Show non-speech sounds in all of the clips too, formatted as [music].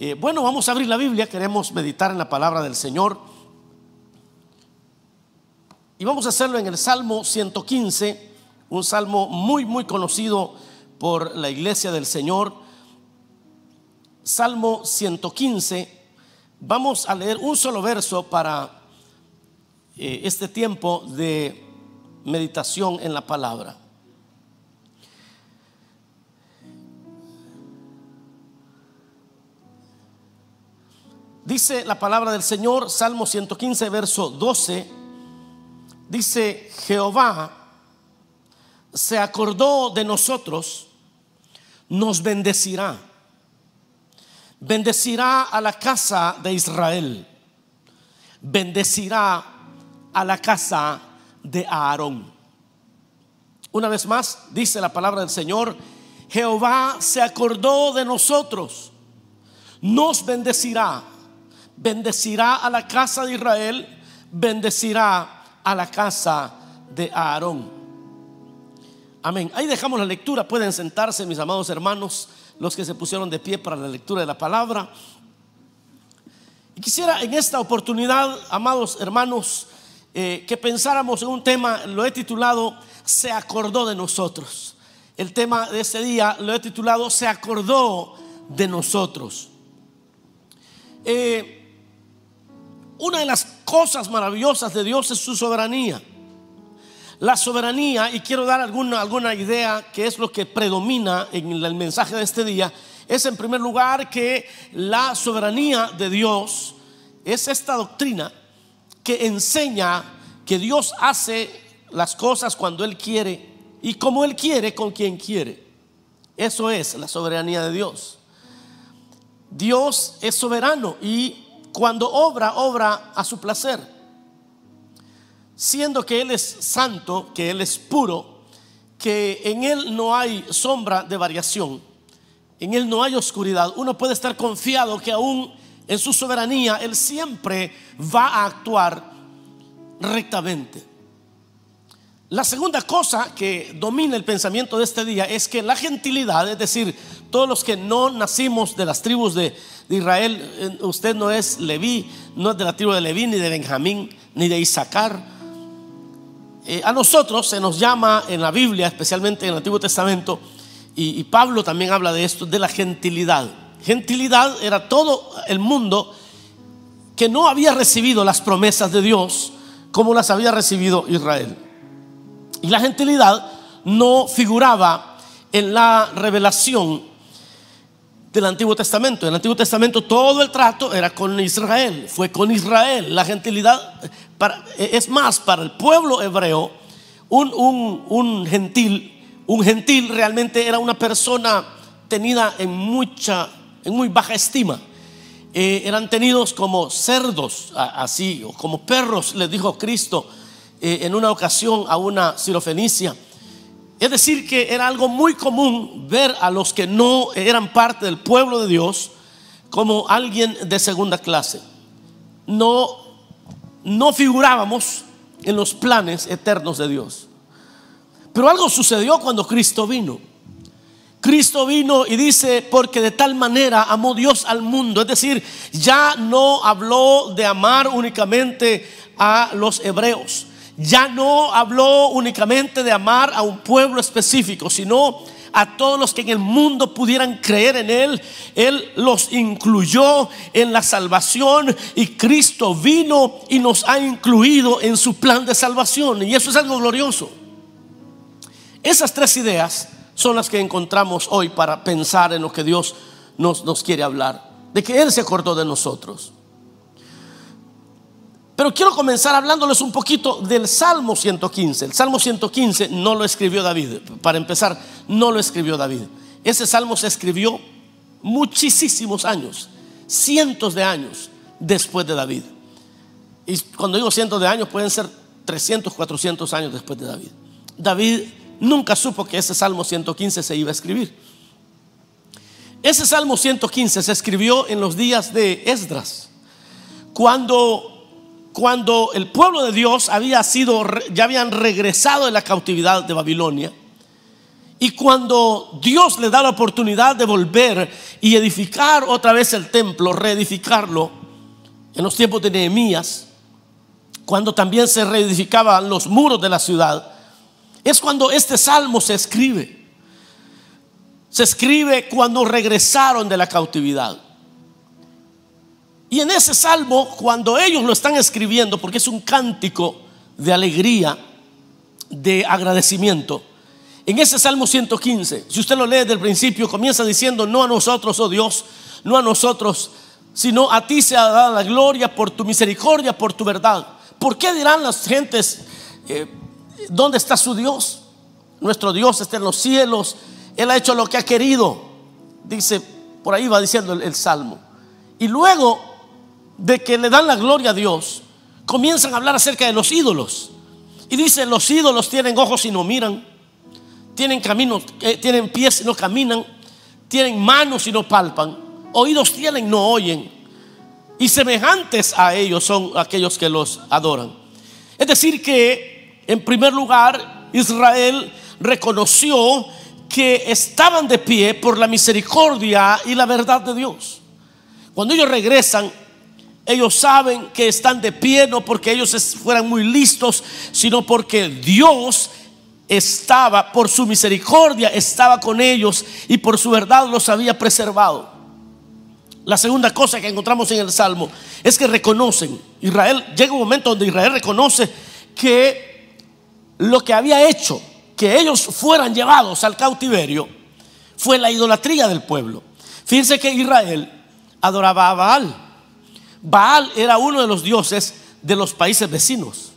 Eh, bueno, vamos a abrir la Biblia, queremos meditar en la palabra del Señor. Y vamos a hacerlo en el Salmo 115, un salmo muy, muy conocido por la iglesia del Señor. Salmo 115. Vamos a leer un solo verso para eh, este tiempo de meditación en la palabra. Dice la palabra del Señor, Salmo 115, verso 12, dice, Jehová se acordó de nosotros, nos bendecirá, bendecirá a la casa de Israel, bendecirá a la casa de Aarón. Una vez más, dice la palabra del Señor, Jehová se acordó de nosotros, nos bendecirá bendecirá a la casa de Israel, bendecirá a la casa de Aarón. Amén. Ahí dejamos la lectura. Pueden sentarse, mis amados hermanos, los que se pusieron de pie para la lectura de la palabra. Y quisiera en esta oportunidad, amados hermanos, eh, que pensáramos en un tema, lo he titulado, se acordó de nosotros. El tema de este día lo he titulado, se acordó de nosotros. Eh, una de las cosas maravillosas de Dios es su soberanía. La soberanía, y quiero dar alguna, alguna idea que es lo que predomina en el mensaje de este día, es en primer lugar que la soberanía de Dios es esta doctrina que enseña que Dios hace las cosas cuando Él quiere y como Él quiere con quien quiere. Eso es la soberanía de Dios. Dios es soberano y cuando obra, obra a su placer. Siendo que Él es santo, que Él es puro, que en Él no hay sombra de variación, en Él no hay oscuridad, uno puede estar confiado que aún en su soberanía Él siempre va a actuar rectamente. La segunda cosa que domina el pensamiento de este día es que la gentilidad, es decir, todos los que no nacimos de las tribus de, Israel, eh, usted no es Leví, no es de la tribu de Leví, ni de Benjamín, ni de Isaacar. Eh, a nosotros se nos llama en la Biblia, especialmente en el Antiguo Testamento, y, y Pablo también habla de esto, de la gentilidad. Gentilidad era todo el mundo que no había recibido las promesas de Dios como las había recibido Israel. Y la gentilidad no figuraba en la revelación del Antiguo Testamento. En el Antiguo Testamento todo el trato era con Israel, fue con Israel. La gentilidad, es más, para el pueblo hebreo, un, gentil, un gentil realmente era una persona tenida en mucha, en muy baja estima. Eh, eran tenidos como cerdos, así, o como perros, les dijo Cristo eh, en una ocasión a una sirofenicia. Es decir, que era algo muy común ver a los que no eran parte del pueblo de Dios como alguien de segunda clase. No, no figurábamos en los planes eternos de Dios. Pero algo sucedió cuando Cristo vino. Cristo vino y dice, porque de tal manera amó Dios al mundo. Es decir, ya no habló de amar únicamente a los hebreos ya no habló únicamente de amar a un pueblo específico, sino a todos los que en el mundo pudieran creer en Él. Él los incluyó en la salvación y Cristo vino y nos ha incluido en su plan de salvación. Y eso es algo glorioso. Esas tres ideas son las que encontramos hoy para pensar en lo que Dios nos, nos quiere hablar. De que Él se acordó de nosotros. Pero quiero comenzar hablándoles un poquito del Salmo 115. El Salmo 115 no lo escribió David. Para empezar, no lo escribió David. Ese salmo se escribió muchísimos años, cientos de años después de David. Y cuando digo cientos de años, pueden ser 300, 400 años después de David. David nunca supo que ese Salmo 115 se iba a escribir. Ese Salmo 115 se escribió en los días de Esdras, cuando cuando el pueblo de Dios había sido, ya habían regresado de la cautividad de Babilonia. Y cuando Dios le da la oportunidad de volver y edificar otra vez el templo, reedificarlo, en los tiempos de Nehemías, cuando también se reedificaban los muros de la ciudad, es cuando este salmo se escribe. Se escribe cuando regresaron de la cautividad. Y en ese salmo, cuando ellos lo están escribiendo, porque es un cántico de alegría, de agradecimiento, en ese Salmo 115, si usted lo lee desde el principio, comienza diciendo, no a nosotros, oh Dios, no a nosotros, sino a ti se ha dado la gloria por tu misericordia, por tu verdad. ¿Por qué dirán las gentes, eh, ¿dónde está su Dios? Nuestro Dios está en los cielos, Él ha hecho lo que ha querido. Dice, por ahí va diciendo el, el Salmo. Y luego de que le dan la gloria a Dios, comienzan a hablar acerca de los ídolos. Y dice, los ídolos tienen ojos y no miran tienen caminos, eh, tienen pies y no caminan, tienen manos y no palpan, oídos tienen y no oyen. Y semejantes a ellos son aquellos que los adoran. Es decir, que en primer lugar Israel reconoció que estaban de pie por la misericordia y la verdad de Dios. Cuando ellos regresan, ellos saben que están de pie no porque ellos fueran muy listos, sino porque Dios estaba, por su misericordia, estaba con ellos y por su verdad los había preservado. La segunda cosa que encontramos en el Salmo es que reconocen, Israel, llega un momento donde Israel reconoce que lo que había hecho que ellos fueran llevados al cautiverio fue la idolatría del pueblo. Fíjense que Israel adoraba a Baal. Baal era uno de los dioses de los países vecinos.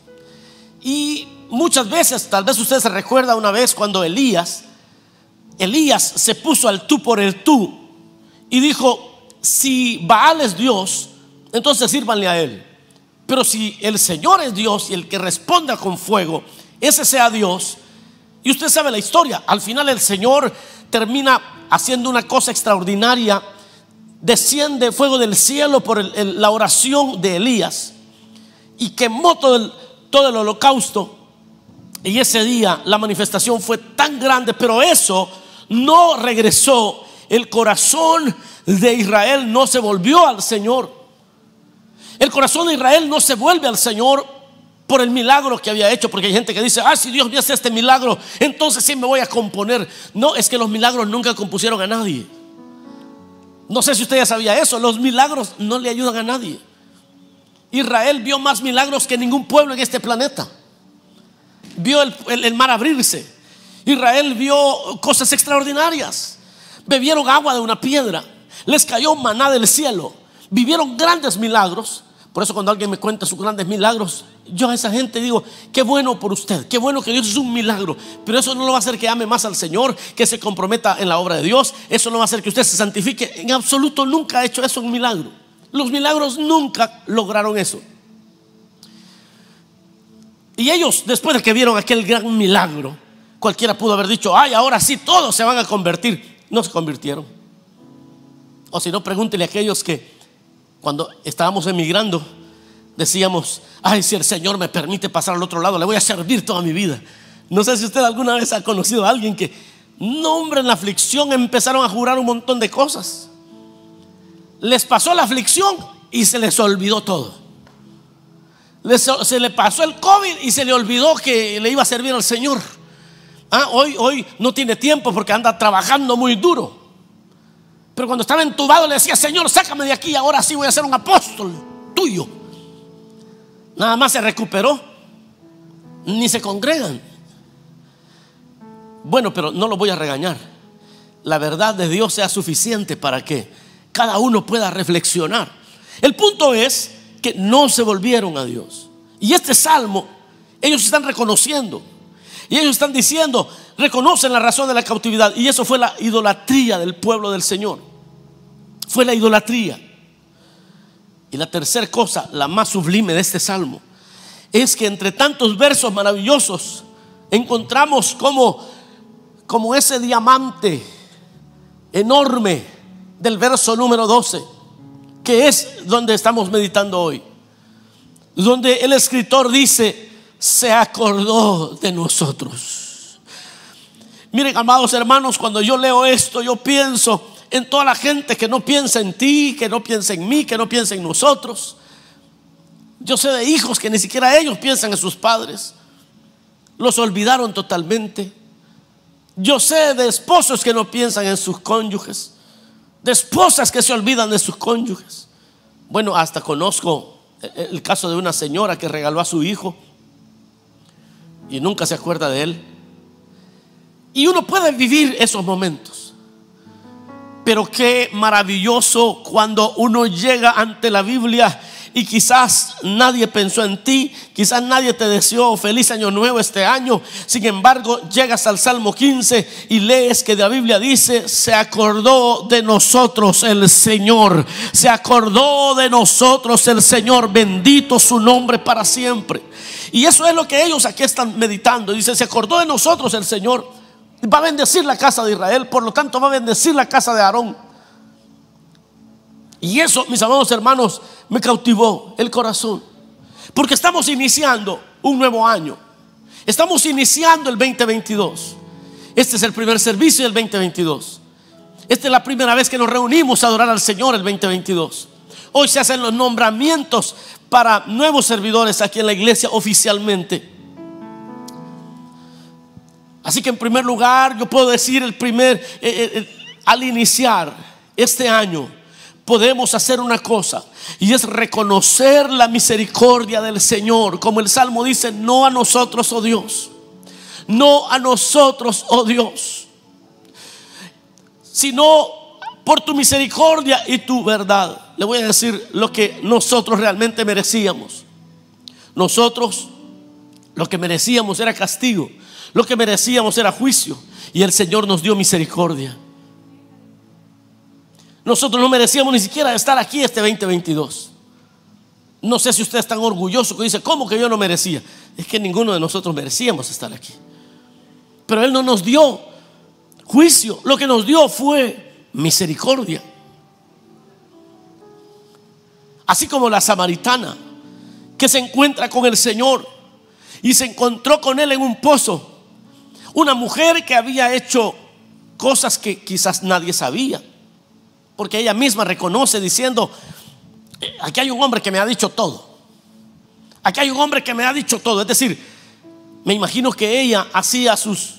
Y muchas veces, tal vez usted se recuerda una vez cuando Elías, Elías se puso al tú por el tú y dijo, si Baal es Dios, entonces sírvanle a él. Pero si el Señor es Dios y el que responda con fuego, ese sea Dios. Y usted sabe la historia, al final el Señor termina haciendo una cosa extraordinaria, desciende fuego del cielo por la oración de Elías y quemó todo el, todo el holocausto y ese día la manifestación fue tan grande, pero eso no regresó. El corazón de Israel no se volvió al Señor. El corazón de Israel no se vuelve al Señor por el milagro que había hecho, porque hay gente que dice, ah, si Dios me hace este milagro, entonces sí me voy a componer. No, es que los milagros nunca compusieron a nadie. No sé si usted ya sabía eso, los milagros no le ayudan a nadie. Israel vio más milagros que ningún pueblo en este planeta vio el, mar abrirse. Israel vio cosas extraordinarias. Bebieron agua de una piedra. Les cayó maná del cielo. Vivieron grandes milagros. Por eso cuando alguien me cuenta sus grandes milagros, yo a esa gente digo, qué bueno por usted, qué bueno que Dios es un milagro. Pero eso no lo va a hacer que ame más al Señor, que se comprometa en la obra de Dios. Eso no va a hacer que usted se santifique. En absoluto nunca ha hecho eso un milagro. Los milagros nunca lograron eso. Y ellos, después de que vieron aquel gran milagro, cualquiera pudo haber dicho, ay, ahora sí todos se van a convertir. No se convirtieron. O si no, pregúntele a aquellos que cuando estábamos emigrando, decíamos, ay, si el Señor me permite pasar al otro lado, le voy a servir toda mi vida. No sé si usted alguna vez ha conocido a alguien que, no hombre, en la aflicción empezaron a jurar un montón de cosas. Les pasó la aflicción y se les olvidó todo se le pasó el COVID y se le olvidó que le iba a servir al Señor. Ah, hoy, hoy no tiene tiempo porque anda trabajando muy duro. Pero cuando estaba entubado le decía, Señor, sácame de aquí, ahora sí voy a ser un apóstol tuyo. Nada más se recuperó, ni se congregan. Bueno, pero no lo voy a regañar. La verdad de Dios sea suficiente para que cada uno pueda reflexionar. El punto es que no se volvieron a Dios. Y este salmo, ellos están reconociendo. Y ellos están diciendo, reconocen la razón de la cautividad. Y eso fue la idolatría del pueblo del Señor. Fue la idolatría. Y la tercera cosa, la más sublime de este salmo, es que entre tantos versos maravillosos encontramos como, como ese diamante enorme del verso número 12 que es donde estamos meditando hoy. Donde el escritor dice, se acordó de nosotros. Miren, amados hermanos, cuando yo leo esto, yo pienso en toda la gente que no piensa en ti, que no piensa en mí, que no piensa en nosotros. Yo sé de hijos que ni siquiera ellos piensan en sus padres. Los olvidaron totalmente. Yo sé de esposos que no piensan en sus cónyuges. De esposas que se olvidan de sus cónyuges. Bueno, hasta conozco el caso de una señora que regaló a su hijo y nunca se acuerda de él. Y uno puede vivir esos momentos. Pero qué maravilloso cuando uno llega ante la Biblia y quizás nadie pensó en ti, quizás nadie te deseó feliz año nuevo este año. Sin embargo, llegas al Salmo 15 y lees que la Biblia dice, se acordó de nosotros el Señor, se acordó de nosotros el Señor, bendito su nombre para siempre. Y eso es lo que ellos aquí están meditando. Dice, se acordó de nosotros el Señor. Va a bendecir la casa de Israel, por lo tanto va a bendecir la casa de Aarón. Y eso, mis amados hermanos, me cautivó el corazón. Porque estamos iniciando un nuevo año. Estamos iniciando el 2022. Este es el primer servicio del 2022. Esta es la primera vez que nos reunimos a adorar al Señor el 2022. Hoy se hacen los nombramientos para nuevos servidores aquí en la iglesia oficialmente. Así que en primer lugar, yo puedo decir el primer, eh, eh, eh, al iniciar este año, podemos hacer una cosa y es reconocer la misericordia del Señor. Como el Salmo dice, no a nosotros, oh Dios, no a nosotros, oh Dios, sino por tu misericordia y tu verdad. Le voy a decir lo que nosotros realmente merecíamos. Nosotros lo que merecíamos era castigo, lo que merecíamos era juicio y el Señor nos dio misericordia. Nosotros no merecíamos ni siquiera estar aquí este 2022. No sé si usted es tan orgulloso que dice, ¿cómo que yo no merecía? Es que ninguno de nosotros merecíamos estar aquí. Pero Él no nos dio juicio, lo que nos dio fue misericordia. Así como la samaritana que se encuentra con el Señor y se encontró con Él en un pozo. Una mujer que había hecho cosas que quizás nadie sabía porque ella misma reconoce diciendo, eh, aquí hay un hombre que me ha dicho todo. Aquí hay un hombre que me ha dicho todo. Es decir, me imagino que ella hacía sus,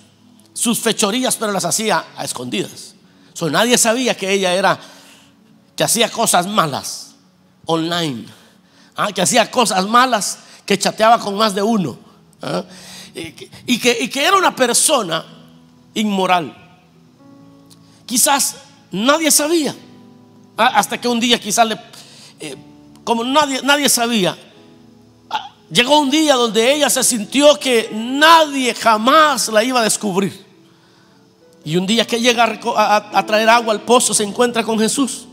sus fechorías, pero las hacía a escondidas. So, nadie sabía que ella era, que hacía cosas malas online. ¿ah? Que hacía cosas malas, que chateaba con más de uno. ¿ah? Y, que, y que era una persona inmoral. Quizás nadie sabía. Ah, hasta que un día quizás le, eh, como nadie, nadie sabía, ah, llegó un día donde ella se sintió que nadie jamás la iba a descubrir. Y un día que llega a, traer agua al pozo se encuentra con Jesús.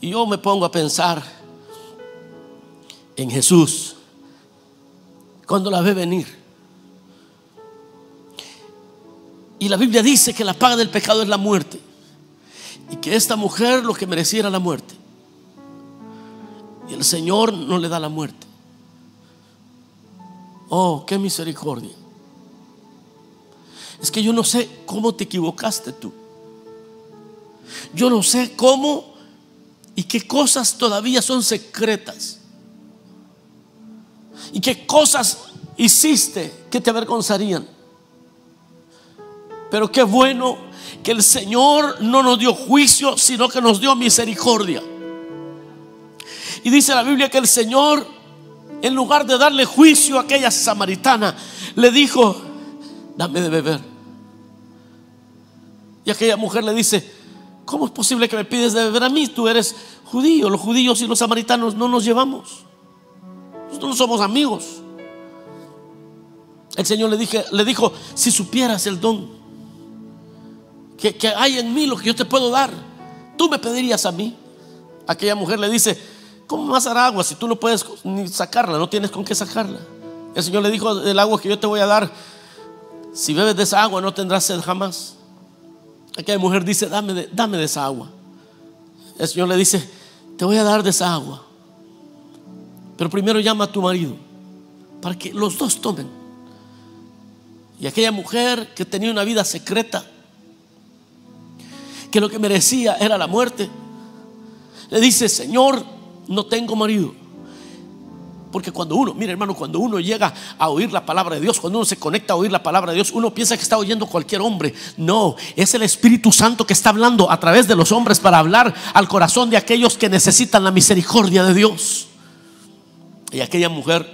Y yo me pongo a pensar en Jesús cuando la ve venir. Y la Biblia dice que la paga del pecado es la muerte y que esta mujer lo que mereciera la muerte. Y el Señor no le da la muerte. Oh, qué misericordia. Es que yo no sé cómo te equivocaste tú. Yo no sé cómo y qué cosas todavía son secretas. Y qué cosas hiciste que te avergonzarían. Pero qué bueno que el Señor no nos dio juicio, sino que nos dio misericordia. Y dice la Biblia que el Señor, en lugar de darle juicio a aquella samaritana, le dijo, dame de beber. Y aquella mujer le dice, ¿cómo es posible que me pides de beber a mí? Tú eres judío, los judíos y los samaritanos no nos llevamos. Nosotros no somos amigos. El Señor le, le dijo, si supieras el don que, hay en mí lo que yo te puedo dar. Tú me pedirías a mí. Aquella mujer le dice, ¿cómo vas a dar agua si tú no puedes ni sacarla? No tienes con qué sacarla. El Señor le dijo, el agua que yo te voy a dar, si bebes de esa agua no tendrás sed jamás. Aquella mujer dice, dame dame de esa agua. El Señor le dice, te voy a dar de esa agua. Pero primero llama a tu marido para que los dos tomen. Y aquella mujer que tenía una vida secreta, que lo que merecía era la muerte, le dice, Señor, no tengo marido. Porque cuando uno, mire hermano, cuando uno llega a oír la palabra de Dios, cuando uno se conecta a oír la palabra de Dios, uno piensa que está oyendo cualquier hombre. No, es el Espíritu Santo que está hablando a través de los hombres para hablar al corazón de aquellos que necesitan la misericordia de Dios. Y aquella mujer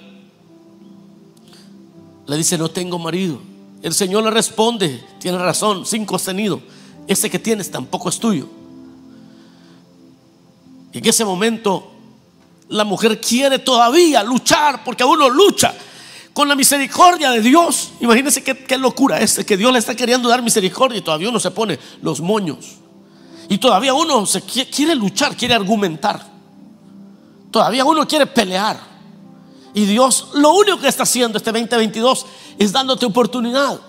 le dice, no tengo marido. El Señor le responde, tiene razón, sin contenido. Ese que tienes tampoco es tuyo. Y en ese momento la mujer quiere todavía luchar, porque uno lucha con la misericordia de Dios. Imagínense qué, locura es, que Dios le está queriendo dar misericordia y todavía uno se pone los moños. Y todavía uno quiere luchar, quiere argumentar. Todavía uno quiere pelear. Y Dios lo único que está haciendo este 2022 es dándote oportunidad.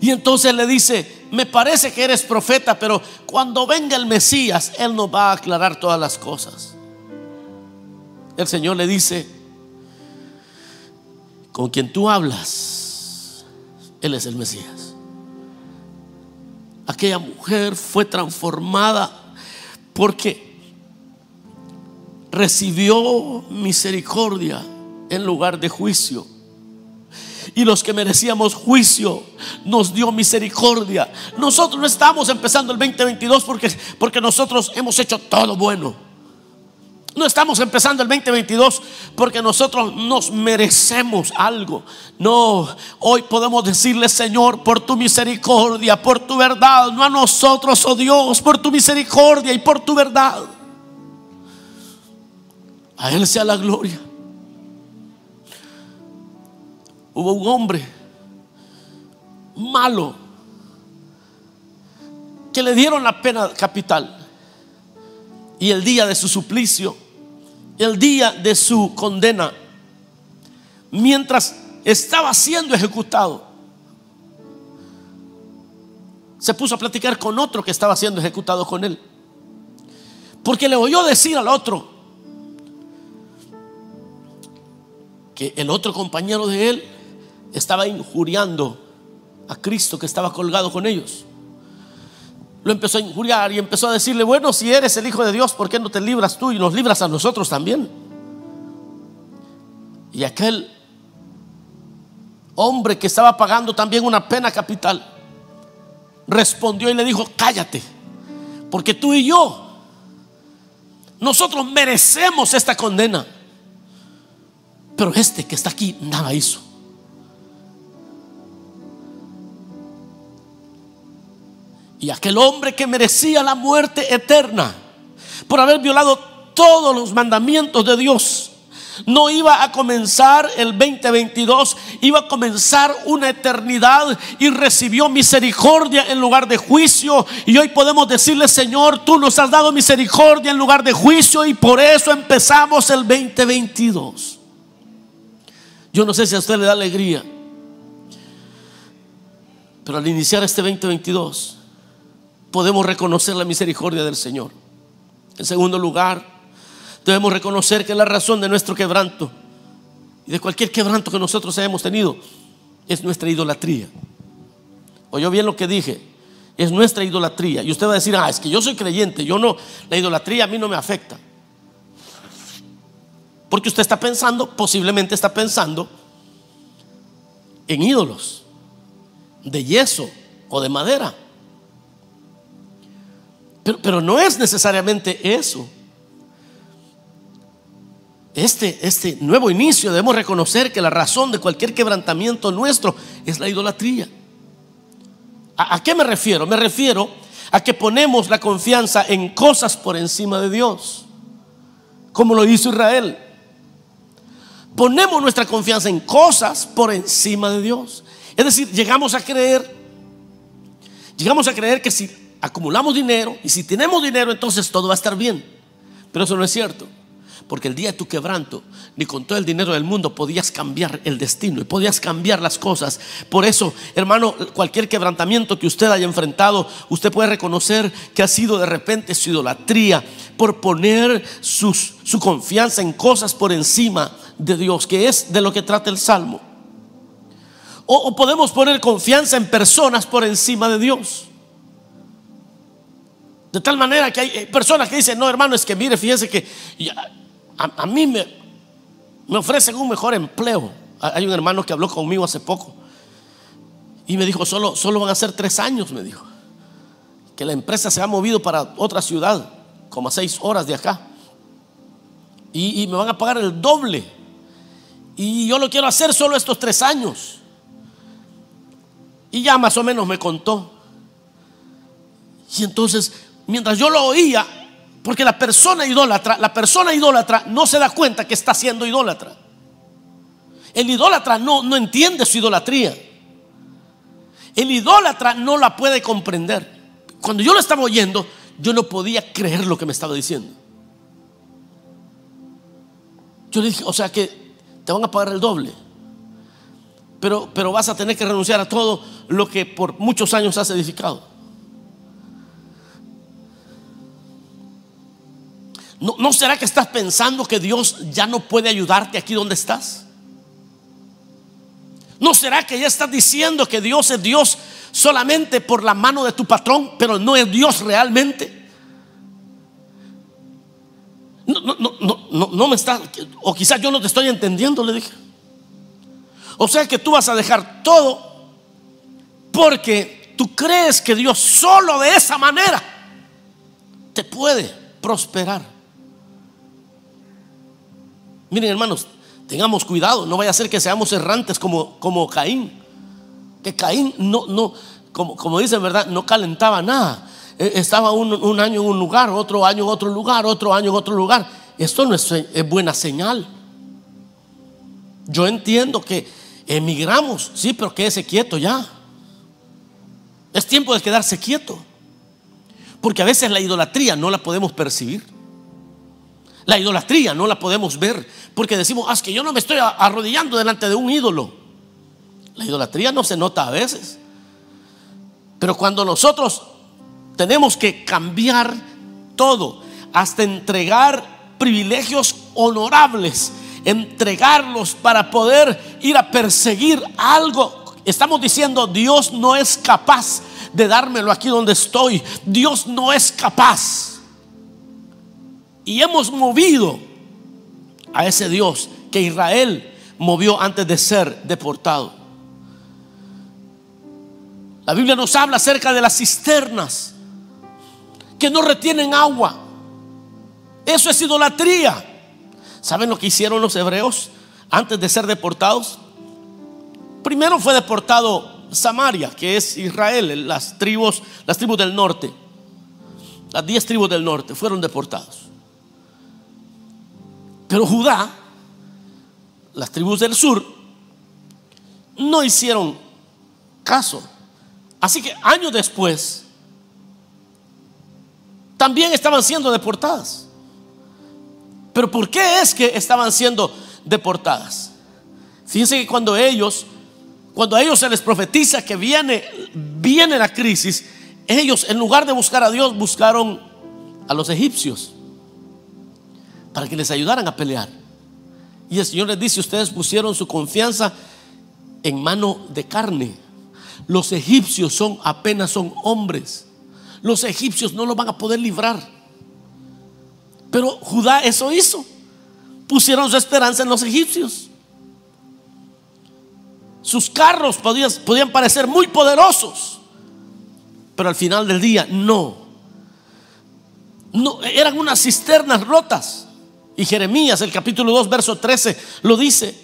Y entonces le dice, me parece que eres profeta, pero cuando venga el Mesías, Él nos va a aclarar todas las cosas. El Señor le dice, con quien tú hablas, Él es el Mesías. Aquella mujer fue transformada porque recibió misericordia en lugar de juicio y los que merecíamos juicio nos dio misericordia. Nosotros no estamos empezando el 2022 porque, porque nosotros hemos hecho todo bueno. No estamos empezando el 2022 porque nosotros nos merecemos algo. No, hoy podemos decirle, Señor, por tu misericordia, por tu verdad, no a nosotros, oh Dios, por tu misericordia y por tu verdad. A Él sea la gloria. Hubo un hombre malo que le dieron la pena capital. Y el día de su suplicio, el día de su condena, mientras estaba siendo ejecutado, se puso a platicar con otro que estaba siendo ejecutado con él. Porque le oyó decir al otro que el otro compañero de él estaba injuriando a Cristo que estaba colgado con ellos. Lo empezó a injuriar y empezó a decirle, bueno, si eres el Hijo de Dios, ¿por qué no te libras tú y nos libras a nosotros también? Y aquel hombre que estaba pagando también una pena capital, respondió y le dijo, cállate, porque tú y yo, nosotros merecemos esta condena. Pero este que está aquí nada hizo. Y aquel hombre que merecía la muerte eterna por haber violado todos los mandamientos de Dios, no iba a comenzar el 2022, iba a comenzar una eternidad y recibió misericordia en lugar de juicio. Y hoy podemos decirle, Señor, tú nos has dado misericordia en lugar de juicio y por eso empezamos el 2022. Yo no sé si a usted le da alegría, pero al iniciar este 2022, podemos reconocer la misericordia del Señor. En segundo lugar, debemos reconocer que la razón de nuestro quebranto y de cualquier quebranto que nosotros hayamos tenido es nuestra idolatría. Oyó bien lo que dije, es nuestra idolatría. Y usted va a decir, ah, es que yo soy creyente, yo no, la idolatría a mí no me afecta. Porque usted está pensando, posiblemente está pensando en ídolos de yeso o de madera. Pero, no es necesariamente eso. Este, este nuevo inicio debemos reconocer que la razón de cualquier quebrantamiento nuestro es la idolatría. ¿A, ¿A, qué me refiero? Me refiero a que ponemos la confianza en cosas por encima de Dios, como lo hizo Israel. Ponemos nuestra confianza en cosas por encima de Dios. Es decir, llegamos a creer, llegamos a creer que si acumulamos dinero y si tenemos dinero entonces todo va a estar bien. Pero eso no es cierto. Porque el día de tu quebranto, ni con todo el dinero del mundo podías cambiar el destino y podías cambiar las cosas. Por eso, hermano, cualquier quebrantamiento que usted haya enfrentado, usted puede reconocer que ha sido de repente su idolatría por poner su confianza en cosas por encima de Dios, que es de lo que trata el Salmo. O, podemos poner confianza en personas por encima de Dios. De tal manera que hay eh, personas que dicen, no hermano, es que mire, fíjese que a, mí me, me ofrecen un mejor empleo. Hay un hermano que habló conmigo hace poco y me dijo, solo, solo van a ser tres años, me dijo. Que la empresa se ha movido para otra ciudad, como a seis horas de acá. Y me van a pagar el doble. Y yo lo quiero hacer solo estos tres años. Y ya más o menos me contó. Y entonces mientras yo lo oía, porque la persona idólatra, la persona idólatra no se da cuenta que está siendo idólatra. El idólatra no, no entiende su idolatría. El idólatra no la puede comprender. Cuando yo lo estaba oyendo, yo no podía creer lo que me estaba diciendo. Yo le dije, o sea que te van a pagar el doble. Pero, pero vas a tener que renunciar a todo lo que por muchos años has edificado. ¿No, será que estás pensando que Dios ya no puede ayudarte aquí donde estás? ¿No será que ya estás diciendo que Dios es Dios solamente por la mano de tu patrón, pero no es Dios realmente? No, me o quizás yo no te estoy entendiendo, le dije. O sea que tú vas a dejar todo porque tú crees que Dios solo de esa manera te puede prosperar. Miren hermanos, tengamos cuidado, no vaya a ser que seamos errantes como, como Caín. Que Caín no, no, como, como dicen, ¿verdad? No calentaba nada. E, estaba un, año en un lugar, otro año en otro lugar, otro año en otro lugar. Esto no es, buena señal. Yo entiendo que emigramos, sí, pero quédese quieto ya. Es tiempo de quedarse quieto. Porque a veces la idolatría no la podemos percibir. La idolatría no la podemos ver porque decimos, ah, es que yo no me estoy arrodillando delante de un ídolo. La idolatría no se nota a veces. Pero cuando nosotros tenemos que cambiar todo, hasta entregar privilegios honorables, entregarlos para poder ir a perseguir algo, estamos diciendo, Dios no es capaz de dármelo aquí donde estoy. Dios no es capaz y hemos movido a ese Dios que Israel movió antes de ser deportado. La Biblia nos habla acerca de las cisternas que no retienen agua. Eso es idolatría. ¿Saben lo que hicieron los hebreos antes de ser deportados? Primero fue deportado Samaria, que es Israel, las tribus, las tribus del norte. Las diez tribus del norte fueron deportados. Pero Judá, las tribus del sur, no hicieron caso. Así que años después, también estaban siendo deportadas. Pero ¿por qué es que estaban siendo deportadas? Fíjense que cuando ellos, cuando a ellos se les profetiza que viene, viene la crisis, ellos en lugar de buscar a Dios buscaron a los egipcios para que les ayudaran a pelear. Y el Señor les dice, ustedes pusieron su confianza en mano de carne. Los egipcios son apenas son hombres. Los egipcios no los van a poder librar. Pero Judá eso hizo. Pusieron su esperanza en los egipcios. Sus carros podían, parecer muy poderosos, pero al final del día no. No eran unas cisternas rotas. Y Jeremías, el capítulo 2, verso 13, lo dice.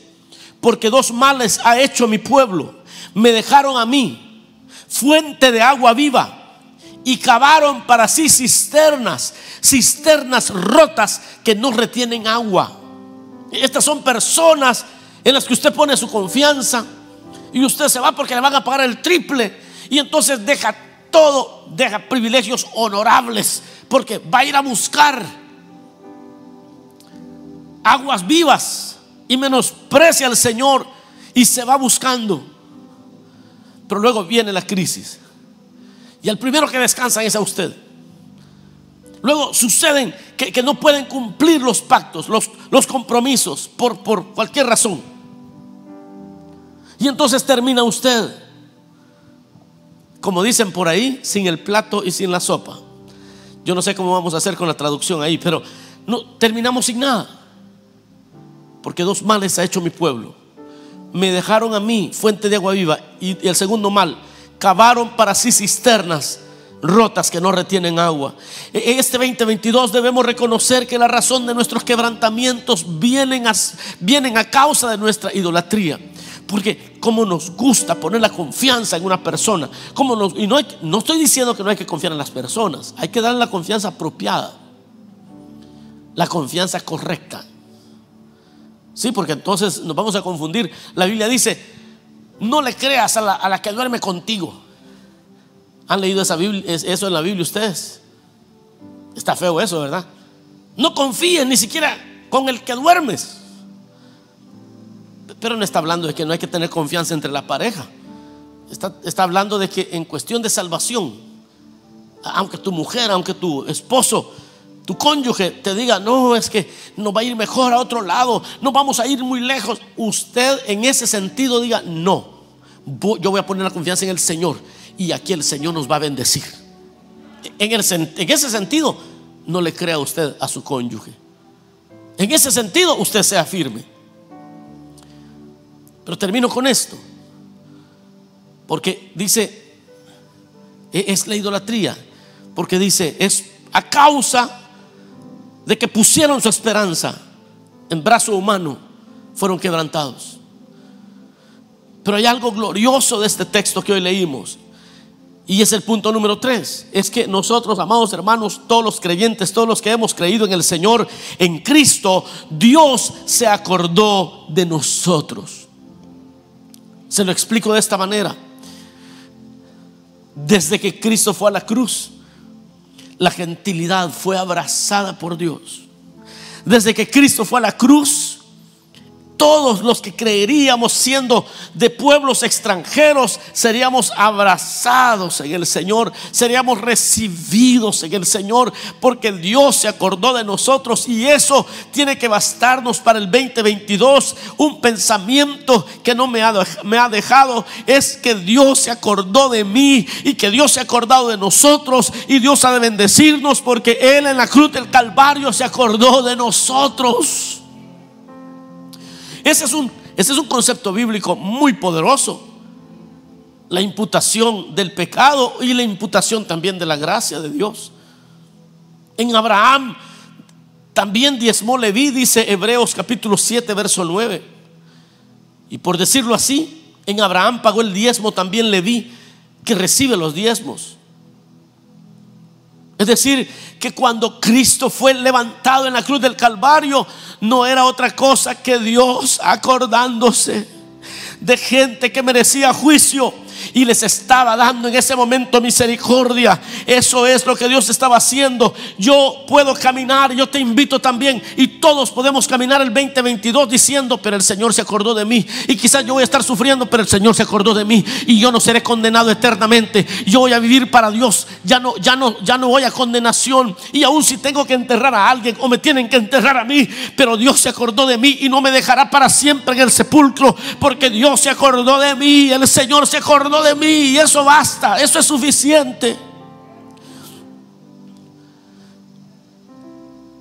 Porque dos males ha hecho mi pueblo. Me dejaron a mí fuente de agua viva y cavaron para sí cisternas, cisternas rotas que no retienen agua. Estas son personas en las que usted pone su confianza y usted se va porque le van a pagar el triple y entonces deja todo, deja privilegios honorables porque va a ir a buscar aguas vivas y menosprecia al Señor y se va buscando. Pero luego viene la crisis. Y el primero que descansa es a usted. Luego suceden que, no pueden cumplir los pactos, los, los compromisos por, por cualquier razón. Y entonces termina usted, como dicen por ahí, sin el plato y sin la sopa. Yo no sé cómo vamos a hacer con la traducción ahí, pero no terminamos sin nada. Porque dos males ha hecho mi pueblo. Me dejaron a mí fuente de agua viva y el segundo mal, cavaron para sí cisternas rotas que no retienen agua. En e-, este 2022 debemos reconocer que la razón de nuestros quebrantamientos vienen a, vienen a causa de nuestra idolatría. Porque como nos gusta poner la confianza en una persona, como nos, y no, no estoy diciendo que no hay que confiar en las personas, hay que darle la confianza apropiada, la confianza correcta. Sí, porque entonces nos vamos a confundir. La Biblia dice, no le creas a la, a la que duerme contigo. ¿Han leído esa Biblia, eso en la Biblia ustedes? Está feo eso, ¿verdad? No confíes ni siquiera con el que duermes. Pero no está hablando de que no hay que tener confianza entre la pareja. Está, está hablando de que en cuestión de salvación, aunque tu mujer, aunque tu esposo, tu cónyuge te diga, no, es que nos va a ir mejor a otro lado, no vamos a ir muy lejos. Usted en ese sentido diga, no, yo voy a poner la confianza en el Señor y aquí el Señor nos va a bendecir. En, ese sentido, no le crea usted a su cónyuge. En ese sentido, usted sea firme. Pero termino con esto. Porque dice, e, es la idolatría. Porque dice, es a causa de que pusieron su esperanza en brazo humano, fueron quebrantados. Pero hay algo glorioso de este texto que hoy leímos. Y es el punto número tres. Es que nosotros, amados hermanos, todos los creyentes, todos los que hemos creído en el Señor, en Cristo, Dios se acordó de nosotros. Se lo explico de esta manera. Desde que Cristo fue a la cruz, la gentilidad fue abrazada por Dios. Desde que Cristo fue a la cruz, todos los que creeríamos siendo de pueblos extranjeros seríamos abrazados en el Señor, seríamos recibidos en el Señor, porque Dios se acordó de nosotros y eso tiene que bastarnos para el 2022. Un pensamiento que no me ha, dejado es que Dios se acordó de mí y que Dios se ha acordado de nosotros y Dios ha de bendecirnos porque Él en la cruz del Calvario se acordó de nosotros. Ese es un, ese es un concepto bíblico muy poderoso. La imputación del pecado y la imputación también de la gracia de Dios. En Abraham también diezmó Leví, dice Hebreos capítulo 7, verso 9. Y por decirlo así, en Abraham pagó el diezmo también Leví, que recibe los diezmos. Es decir, que cuando Cristo fue levantado en la cruz del Calvario, no era otra cosa que Dios acordándose de gente que merecía juicio y les estaba dando en ese momento misericordia. Eso es lo que Dios estaba haciendo. Yo puedo caminar, yo te invito también y todos podemos caminar el 2022 diciendo, pero el Señor se acordó de mí y quizás yo voy a estar sufriendo, pero el Señor se acordó de mí y yo no seré condenado eternamente. Yo voy a vivir para Dios. Ya no ya no ya no voy a condenación y aun si tengo que enterrar a alguien o me tienen que enterrar a mí, pero Dios se acordó de mí y no me dejará para siempre en el sepulcro porque Dios se acordó de mí, el Señor se acordó de mí y eso basta, eso es suficiente.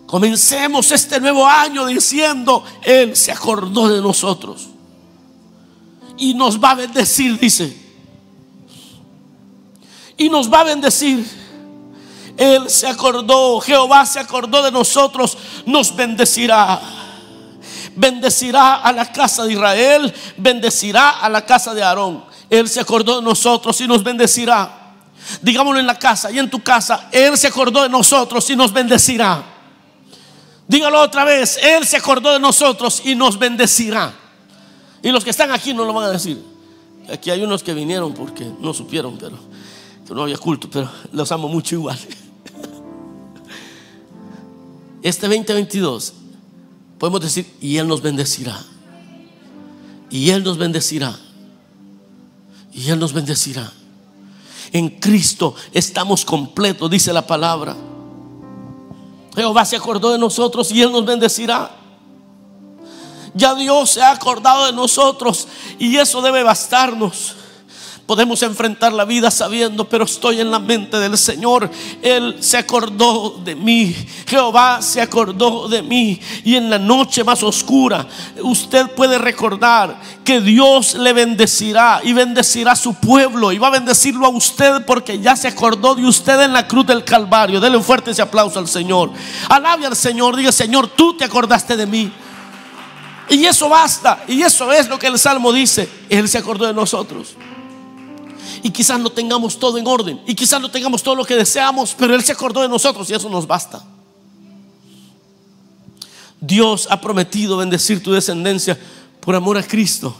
Comencemos este nuevo año diciendo, Él se acordó de nosotros y nos va a bendecir, dice. Y nos va a bendecir. Él se acordó, Jehová se acordó de nosotros, nos bendecirá. Bendecirá a la casa de Israel, bendecirá a la casa de Aarón. Él se acordó de nosotros y nos bendecirá. Digámoslo en la casa y en tu casa. Él se acordó de nosotros y nos bendecirá. Dígalo otra vez. Él se acordó de nosotros y nos bendecirá. Y los que están aquí no lo van a decir. Aquí hay unos que vinieron porque no supieron, pero que no había culto, pero los amo mucho igual. [laughs] Este 2022 podemos decir, y Él nos bendecirá. Y Él nos bendecirá y Él nos bendecirá. En Cristo estamos completos, dice la palabra. Jehová se acordó de nosotros y Él nos bendecirá. Ya Dios se ha acordado de nosotros y eso debe bastarnos. Podemos enfrentar la vida sabiendo, pero estoy en la mente del Señor. Él se acordó de mí. Jehová se acordó de mí. Y en la noche más oscura, usted puede recordar que Dios le bendecirá y bendecirá a su pueblo. Y va a bendecirlo a usted porque ya se acordó de usted en la cruz del Calvario. Dele un fuerte ese aplauso al Señor. Alabe al Señor. Diga, Señor, tú te acordaste de mí. Y eso basta. Y eso es lo que el Salmo dice. Él se acordó de nosotros. Y quizás no tengamos todo en orden. Y quizás no tengamos todo lo que deseamos. Pero Él se acordó de nosotros y eso nos basta. Dios ha prometido bendecir tu descendencia por amor a Cristo.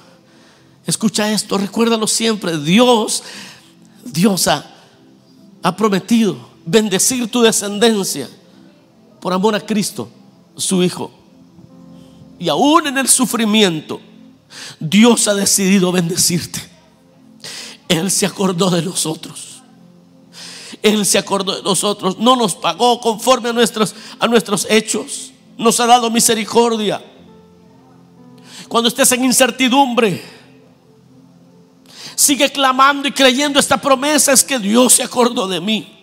Escucha esto, recuérdalo siempre. Dios, Dios ha, ha prometido bendecir tu descendencia por amor a Cristo, su Hijo. Y aún en el sufrimiento, Dios ha decidido bendecirte. Él se acordó de nosotros. Él se acordó de nosotros. No nos pagó conforme a nuestros, a nuestros hechos. Nos ha dado misericordia. Cuando estés en incertidumbre, sigue clamando y creyendo esta promesa es que Dios se acordó de mí.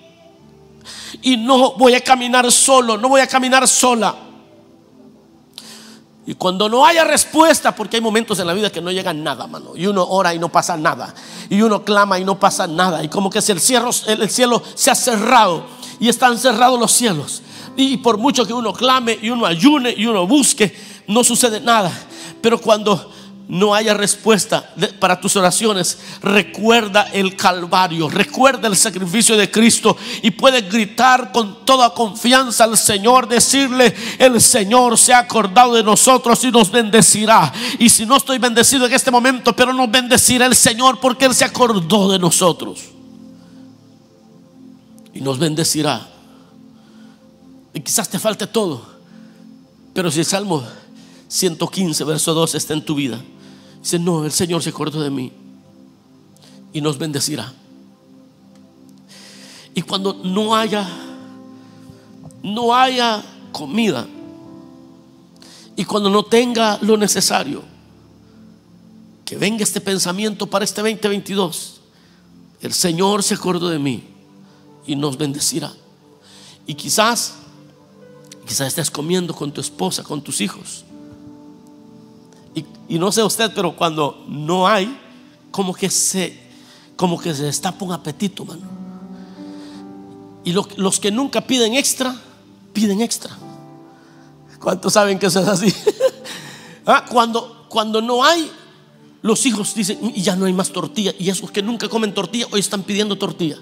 Y no voy a caminar solo, no voy a caminar sola. Y cuando no haya respuesta, porque hay momentos en la vida que no llega nada, mano, y uno ora y no pasa nada, y uno clama y no pasa nada, y como que si el cielo, el cielo se ha cerrado y están cerrados los cielos, y por mucho que uno clame y uno ayune y uno busque, no sucede nada. Pero cuando no haya respuesta para tus oraciones, recuerda el Calvario, recuerda el sacrificio de Cristo y puedes gritar con toda confianza al Señor, decirle, el Señor se ha acordado de nosotros y nos bendecirá. Y si no estoy bendecido en este momento, pero nos bendecirá el Señor porque Él se acordó de nosotros. Y nos bendecirá. Y quizás te falte todo, pero si el Salmo 115, verso 2 está en tu vida Dice, no, el Señor se acordó de mí y nos bendecirá. Y cuando no haya, no haya comida y cuando no tenga lo necesario, que venga este pensamiento para este 2022. El Señor se acordó de mí y nos bendecirá. Y quizás, quizás estés comiendo con tu esposa, con tus hijos y, no sé usted, pero cuando no hay, como que se, como que se destapa un apetito, mano. Y los que nunca piden extra, piden extra. ¿Cuántos saben que eso es así? [laughs] Ah, cuando, cuando no hay, los hijos dicen, y ya no hay más tortilla. Y esos que nunca comen tortilla, hoy están pidiendo tortilla.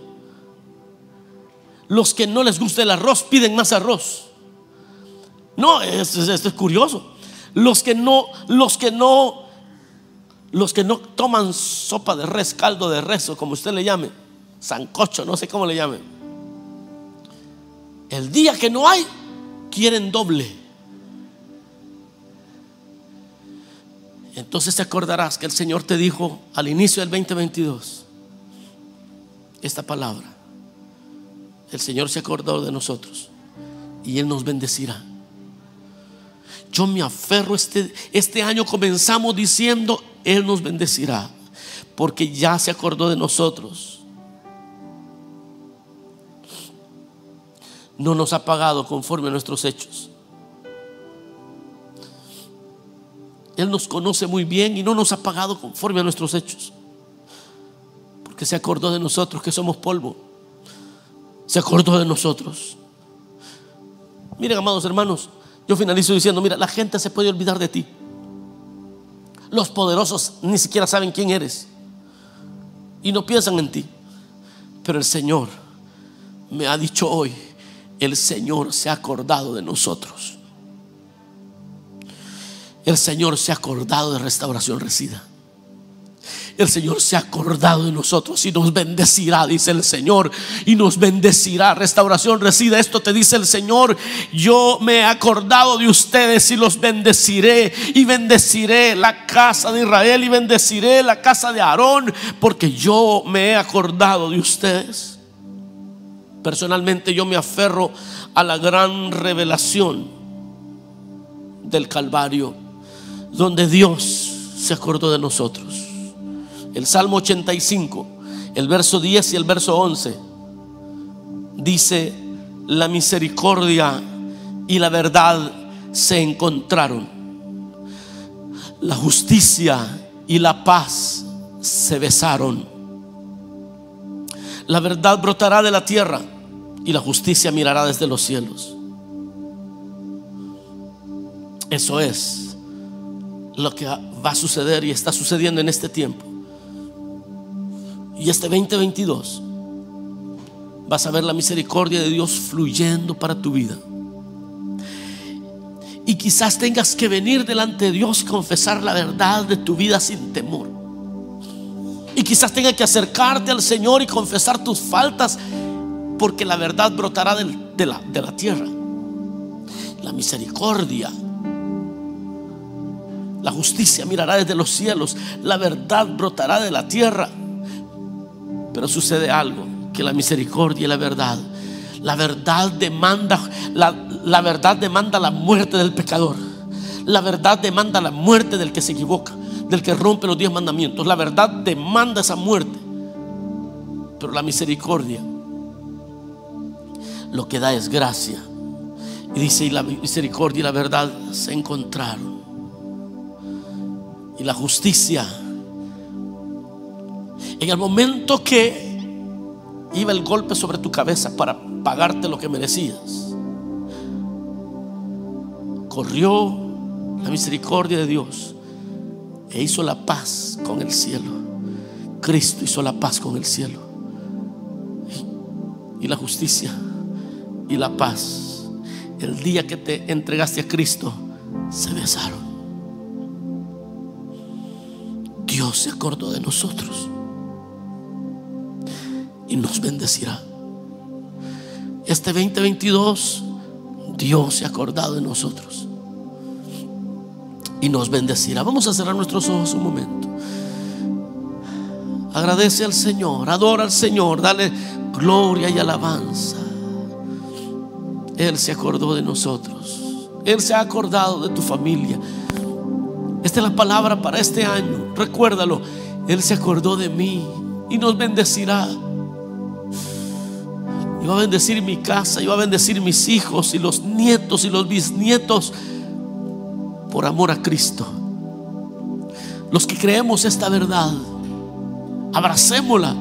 Los que no les gusta el arroz, piden más arroz. No, esto es curioso. Los que no, los que no, los que no toman sopa de res, caldo de res o como usted le llame, sancocho, no sé cómo le llame. El día que no hay, quieren doble. Entonces te acordarás que el Señor te dijo al inicio del 2022 esta palabra. El Señor se acordó de nosotros y Él nos bendecirá. Yo me aferro, este, este año comenzamos diciendo, Él nos bendecirá, porque ya se acordó de nosotros. No nos ha pagado conforme a nuestros hechos. Él nos conoce muy bien y no nos ha pagado conforme a nuestros hechos. Porque se acordó de nosotros que somos polvo. Se acordó de nosotros. Miren, amados hermanos, yo finalizo diciendo, mira, la gente se puede olvidar de ti. Los poderosos ni siquiera saben quién eres. Y no piensan en ti. Pero el Señor me ha dicho hoy, el Señor se ha acordado de nosotros. El Señor se ha acordado de restauración resida el Señor se ha acordado de nosotros y nos bendecirá, dice el Señor, y nos bendecirá. Restauración reside, esto te dice el Señor, yo me he acordado de ustedes y los bendeciré y bendeciré la casa de Israel y bendeciré la casa de Aarón, porque yo me he acordado de ustedes. Personalmente yo me aferro a la gran revelación del Calvario donde Dios se acordó de nosotros. El Salmo 85, el verso 10 y el verso 11, dice, la misericordia y la verdad se encontraron. La justicia y la paz se besaron. La verdad brotará de la tierra y la justicia mirará desde los cielos. Eso es lo que va a suceder y está sucediendo en este tiempo. Y este 2022 vas a ver la misericordia de Dios fluyendo para tu vida. Y quizás tengas que venir delante de Dios confesar la verdad de tu vida sin temor. Y quizás tengas que acercarte al Señor y confesar tus faltas porque la verdad brotará de la, de la tierra. La misericordia la justicia mirará desde los cielos. La verdad brotará de la tierra. Pero sucede algo, que la misericordia y la verdad, la verdad demanda, la, verdad demanda la muerte del pecador. La verdad demanda la muerte del que se equivoca, del que rompe los diez mandamientos. La verdad demanda esa muerte. Pero la misericordia lo que da es gracia. Y dice, y la misericordia y la verdad se encontraron y la justicia. En el momento que iba el golpe sobre tu cabeza para pagarte lo que merecías, corrió la misericordia de Dios e hizo la paz con el cielo. Cristo hizo la paz con el cielo. Y la justicia y la paz. El día que te entregaste a Cristo, se besaron. Dios se acordó de nosotros y nos bendecirá. Este 2022, Dios se ha acordado de nosotros y nos bendecirá. Vamos a cerrar nuestros ojos un momento. Agradece al Señor, adora al Señor, dale gloria y alabanza. Él se acordó de nosotros. Él se ha acordado de tu familia. Esta es la palabra para este año. Recuérdalo. Él se acordó de mí y nos bendecirá. Y va a bendecir mi casa, y va a bendecir mis hijos y los nietos y los bisnietos por amor a Cristo. Los que creemos esta verdad, abracémosla.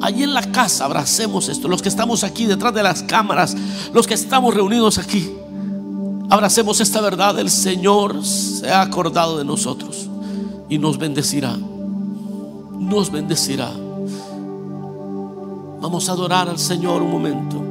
Allí en la casa abracemos esto. Los que estamos aquí detrás de las cámaras, los que estamos reunidos aquí. Abracemos esta verdad. El Señor se ha acordado de nosotros y nos bendecirá. Nos bendecirá. Vamos a adorar al Señor un momento.